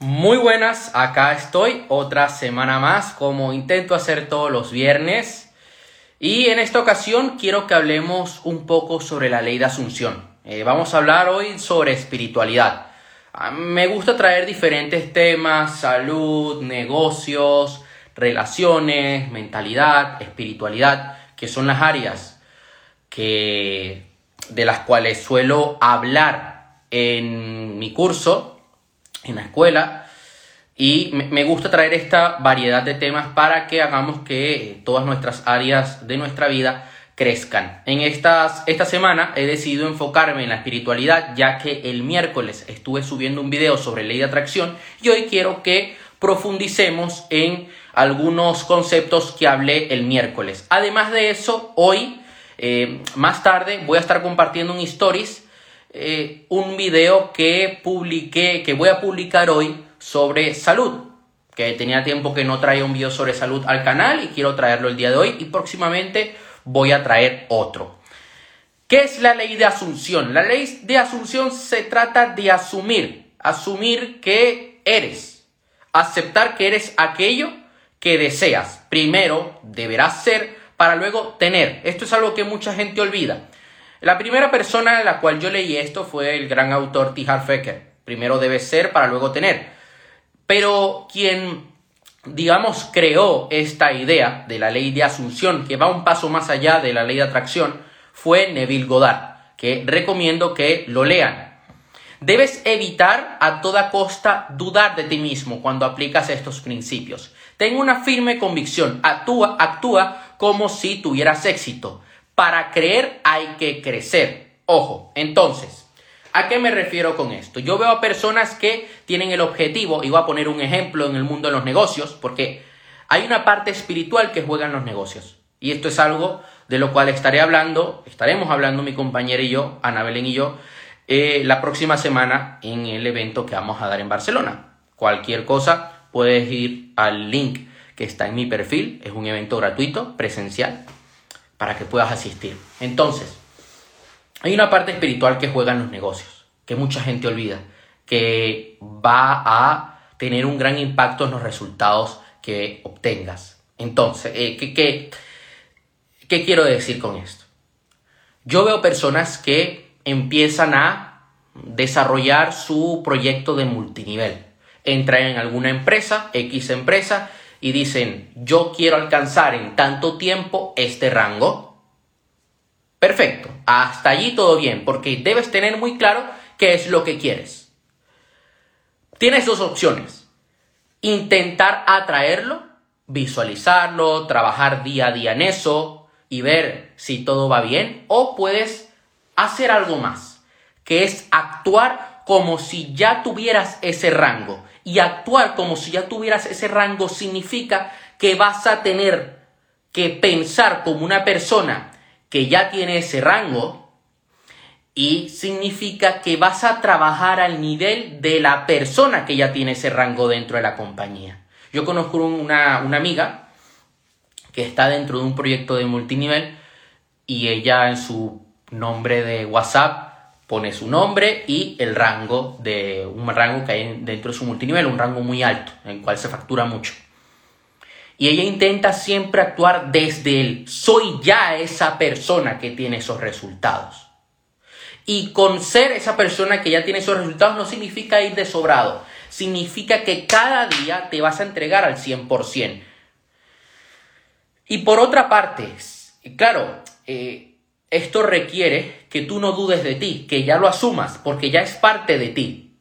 Muy buenas, acá estoy otra semana más como intento hacer todos los viernes y en esta ocasión quiero que hablemos un poco sobre la ley de asunción. Eh, vamos a hablar hoy sobre espiritualidad. Ah, me gusta traer diferentes temas, salud, negocios, relaciones, mentalidad, espiritualidad, que son las áreas que, de las cuales suelo hablar en mi curso en la escuela y me gusta traer esta variedad de temas para que hagamos que todas nuestras áreas de nuestra vida crezcan. En estas, esta semana he decidido enfocarme en la espiritualidad ya que el miércoles estuve subiendo un video sobre ley de atracción y hoy quiero que profundicemos en algunos conceptos que hablé el miércoles. Además de eso, hoy, eh, más tarde, voy a estar compartiendo un stories eh, un video que publiqué, que voy a publicar hoy sobre salud. Que tenía tiempo que no traía un video sobre salud al canal y quiero traerlo el día de hoy y próximamente voy a traer otro. ¿Qué es la ley de asunción? La ley de asunción se trata de asumir, asumir que eres, aceptar que eres aquello que deseas. Primero deberás ser para luego tener. Esto es algo que mucha gente olvida. La primera persona de la cual yo leí esto fue el gran autor T. Harv Primero debe ser para luego tener. Pero quien, digamos, creó esta idea de la ley de asunción, que va un paso más allá de la ley de atracción, fue Neville Goddard, que recomiendo que lo lean. Debes evitar a toda costa dudar de ti mismo cuando aplicas estos principios. Ten una firme convicción, actúa, actúa como si tuvieras éxito para creer hay que crecer. Ojo, entonces, ¿a qué me refiero con esto? Yo veo a personas que tienen el objetivo, y voy a poner un ejemplo en el mundo de los negocios, porque hay una parte espiritual que juega en los negocios. Y esto es algo de lo cual estaré hablando, estaremos hablando mi compañera y yo, Ana Belén y yo, eh, la próxima semana en el evento que vamos a dar en Barcelona. Cualquier cosa, puedes ir al link que está en mi perfil, es un evento gratuito, presencial, para que puedas asistir. Entonces, hay una parte espiritual que juega en los negocios, que mucha gente olvida, que va a tener un gran impacto en los resultados que obtengas. Entonces, eh, ¿qué, qué, quiero decir con esto? Yo veo personas que empiezan a desarrollar su proyecto de multinivel. Entran en alguna empresa, X empresa, y dicen, yo quiero alcanzar en tanto tiempo este rango, perfecto, hasta allí todo bien, porque debes tener muy claro qué es lo que quieres. Tienes dos opciones, intentar atraerlo, visualizarlo, trabajar día a día en eso y ver si todo va bien, o puedes hacer algo más, que es actuar como si ya tuvieras ese rango y actuar como si ya tuvieras ese rango significa que vas a tener que pensar como una persona que ya tiene ese rango y significa que vas a trabajar al nivel de la persona que ya tiene ese rango dentro de la compañía. Yo conozco una, una amiga que está dentro de un proyecto de multinivel y ella en su nombre de WhatsApp pone su nombre y el rango de un rango que hay dentro de su multinivel, un rango muy alto, en el cual se factura mucho. Y ella intenta siempre actuar desde el soy ya esa persona que tiene esos resultados. Y con ser esa persona que ya tiene esos resultados no significa ir de sobrado, significa que cada día te vas a entregar al 100%. Y por otra parte, claro, eh, esto requiere que tú no dudes de ti, que ya lo asumas, porque ya es parte de ti.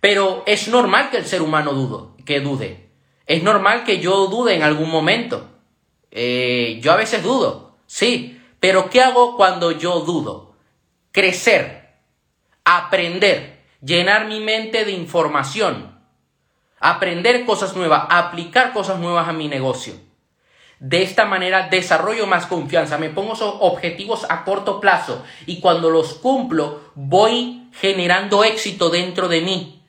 Pero es normal que el ser humano dudo, que dude. Es normal que yo dude en algún momento. Eh, yo a veces dudo, sí. Pero ¿qué hago cuando yo dudo? Crecer, aprender, llenar mi mente de información, aprender cosas nuevas, aplicar cosas nuevas a mi negocio. De esta manera desarrollo más confianza, me pongo objetivos a corto plazo y cuando los cumplo voy generando éxito dentro de mí.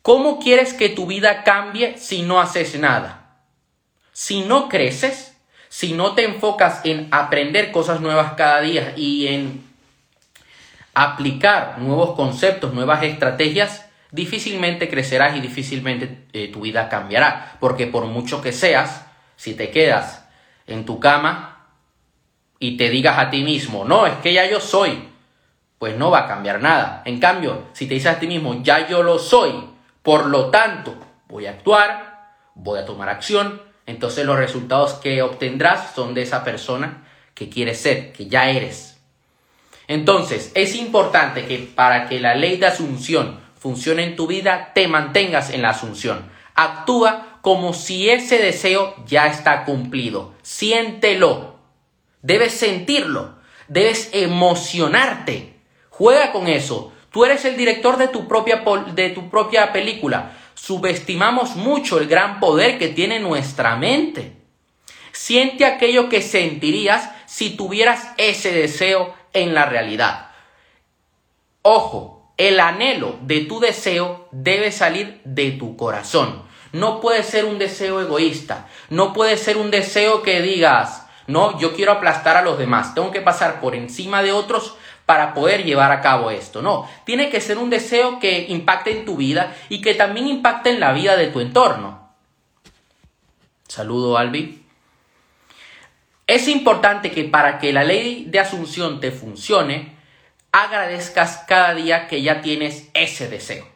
¿Cómo quieres que tu vida cambie si no haces nada? Si no creces, si no te enfocas en aprender cosas nuevas cada día y en aplicar nuevos conceptos, nuevas estrategias, difícilmente crecerás y difícilmente eh, tu vida cambiará. Porque por mucho que seas, si te quedas en tu cama y te digas a ti mismo, no, es que ya yo soy, pues no va a cambiar nada. En cambio, si te dices a ti mismo, ya yo lo soy, por lo tanto, voy a actuar, voy a tomar acción, entonces los resultados que obtendrás son de esa persona que quieres ser, que ya eres. Entonces, es importante que para que la ley de asunción funcione en tu vida, te mantengas en la asunción. Actúa como si ese deseo ya está cumplido. Siéntelo. Debes sentirlo. Debes emocionarte. Juega con eso. Tú eres el director de tu propia, de tu propia película. Subestimamos mucho el gran poder que tiene nuestra mente. Siente aquello que sentirías si tuvieras ese deseo en la realidad. Ojo, el anhelo de tu deseo debe salir de tu corazón. No puede ser un deseo egoísta. No puede ser un deseo que digas, no, yo quiero aplastar a los demás. Tengo que pasar por encima de otros para poder llevar a cabo esto. No, tiene que ser un deseo que impacte en tu vida y que también impacte en la vida de tu entorno. Saludo, Albi. Es importante que para que la ley de asunción te funcione, agradezcas cada día que ya tienes ese deseo.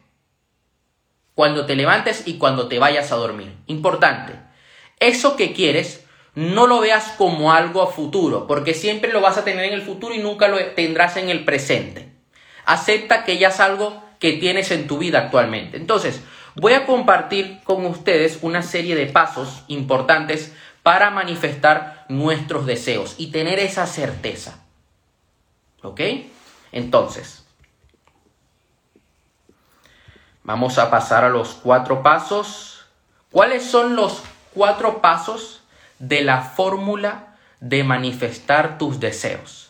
Cuando te levantes y cuando te vayas a dormir. Importante. Eso que quieres no lo veas como algo a futuro, porque siempre lo vas a tener en el futuro y nunca lo tendrás en el presente. Acepta que ya es algo que tienes en tu vida actualmente. Entonces, voy a compartir con ustedes una serie de pasos importantes para manifestar nuestros deseos y tener esa certeza. ¿Ok? Entonces, vamos a pasar a los cuatro pasos. ¿Cuáles son los cuatro pasos de la fórmula de manifestar tus deseos.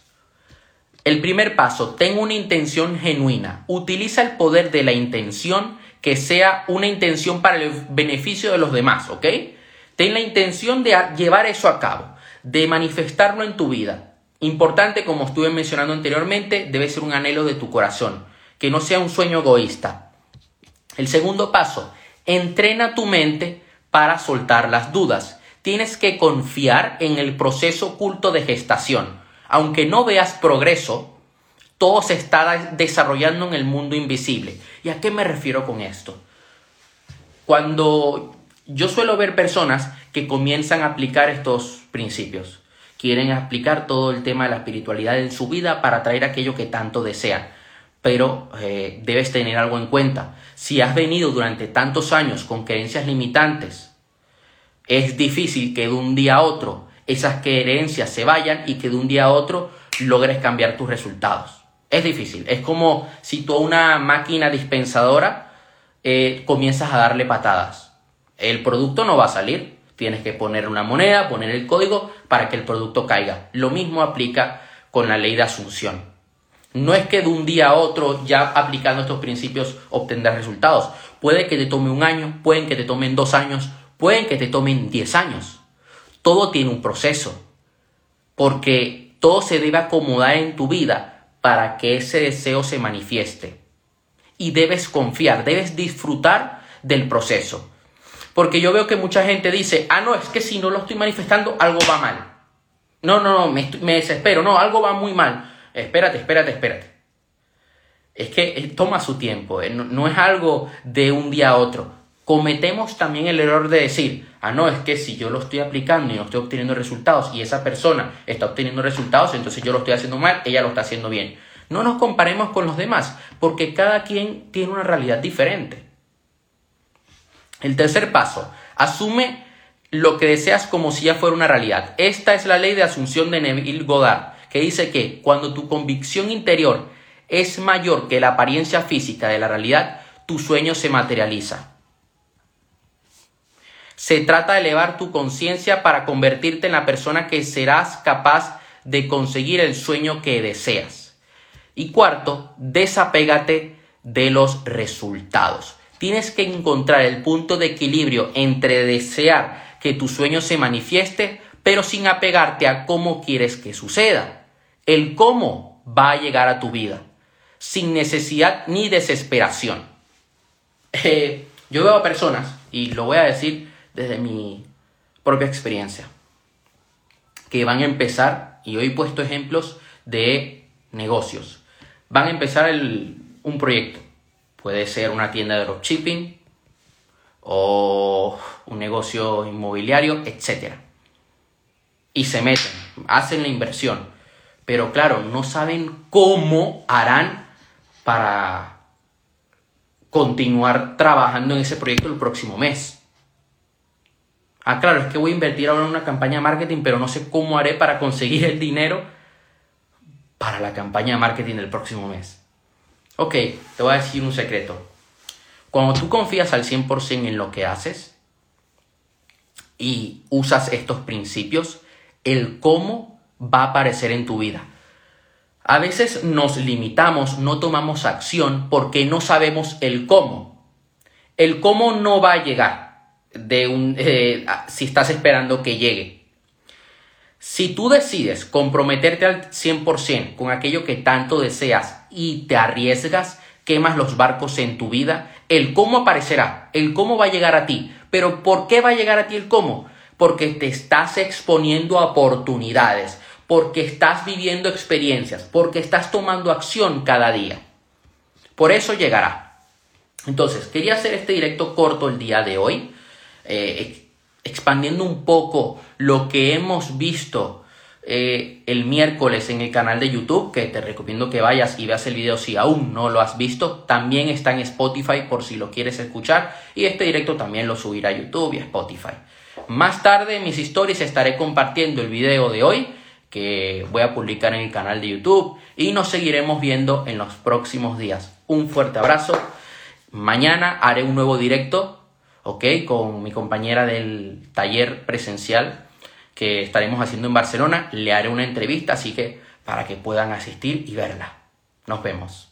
El primer paso, ten una intención genuina. Utiliza el poder de la intención que sea una intención para el beneficio de los demás, ¿ok? Ten la intención de llevar eso a cabo, de manifestarlo en tu vida. Importante, como estuve mencionando anteriormente, debe ser un anhelo de tu corazón, que no sea un sueño egoísta. El segundo paso, entrena tu mente para soltar las dudas tienes que confiar en el proceso oculto de gestación. Aunque no veas progreso, todo se está desarrollando en el mundo invisible. ¿Y a qué me refiero con esto? Cuando yo suelo ver personas que comienzan a aplicar estos principios, quieren aplicar todo el tema de la espiritualidad en su vida para traer aquello que tanto desean. Pero eh, debes tener algo en cuenta. Si has venido durante tantos años con creencias limitantes, es difícil que de un día a otro esas creencias se vayan y que de un día a otro logres cambiar tus resultados. Es difícil. Es como si tú a una máquina dispensadora eh, comienzas a darle patadas. El producto no va a salir. Tienes que poner una moneda, poner el código para que el producto caiga. Lo mismo aplica con la ley de asunción. No es que de un día a otro, ya aplicando estos principios, obtendrás resultados. Puede que te tome un año, pueden que te tomen dos años, Pueden que te tomen 10 años. Todo tiene un proceso. Porque todo se debe acomodar en tu vida para que ese deseo se manifieste. Y debes confiar, debes disfrutar del proceso. Porque yo veo que mucha gente dice, ah, no, es que si no lo estoy manifestando, algo va mal. No, no, no, me, desespero, no, algo va muy mal. Espérate, espérate, espérate. Es que eh, toma su tiempo, eh, no es algo de un día a otro cometemos también el error de decir, ah, no, es que si yo lo estoy aplicando y no estoy obteniendo resultados y esa persona está obteniendo resultados, entonces yo lo estoy haciendo mal, ella lo está haciendo bien. No nos comparemos con los demás, porque cada quien tiene una realidad diferente. El tercer paso, asume lo que deseas como si ya fuera una realidad. Esta es la ley de asunción de Neville Goddard, que dice que cuando tu convicción interior es mayor que la apariencia física de la realidad, tu sueño se materializa. Se trata de elevar tu conciencia para convertirte en la persona que serás capaz de conseguir el sueño que deseas. Y cuarto, desapégate de los resultados. Tienes que encontrar el punto de equilibrio entre desear que tu sueño se manifieste, pero sin apegarte a cómo quieres que suceda. El cómo va a llegar a tu vida, sin necesidad ni desesperación. Eh, yo veo a personas, y lo voy a decir desde mi propia experiencia, que van a empezar, y hoy he puesto ejemplos de negocios, van a empezar un proyecto. Puede ser una tienda de dropshipping o un negocio inmobiliario, etc. Y se meten, hacen la inversión, pero claro, no saben cómo harán para continuar trabajando en ese proyecto el próximo mes. Ah, claro, es que voy a invertir ahora en una campaña de marketing, pero no sé cómo haré para conseguir el dinero para la campaña de marketing del próximo mes. Ok, te voy a decir un secreto. Cuando tú confías al 100% en lo que haces y usas estos principios, el cómo va a aparecer en tu vida. A veces nos limitamos, no tomamos acción porque no sabemos el cómo. El cómo no va a llegar de un, eh, si estás esperando que llegue. Si tú decides comprometerte al 100% con aquello que tanto deseas y te arriesgas, quemas los barcos en tu vida, el cómo aparecerá, el cómo va a llegar a ti. Pero ¿por qué va a llegar a ti el cómo? Porque te estás exponiendo a oportunidades, porque estás viviendo experiencias, porque estás tomando acción cada día. Por eso llegará. Entonces, quería hacer este directo corto el día de hoy, eh, expandiendo un poco lo que hemos visto eh, el miércoles en el canal de YouTube, que te recomiendo que vayas y veas el video si aún no lo has visto. También está en Spotify por si lo quieres escuchar. Y este directo también lo subirá a YouTube y a Spotify. Más tarde en mis historias estaré compartiendo el video de hoy que voy a publicar en el canal de YouTube y nos seguiremos viendo en los próximos días. Un fuerte abrazo. Mañana haré un nuevo directo, ¿ok? Con mi compañera del taller presencial que estaremos haciendo en Barcelona. Le haré una entrevista, así que para que puedan asistir y verla. Nos vemos.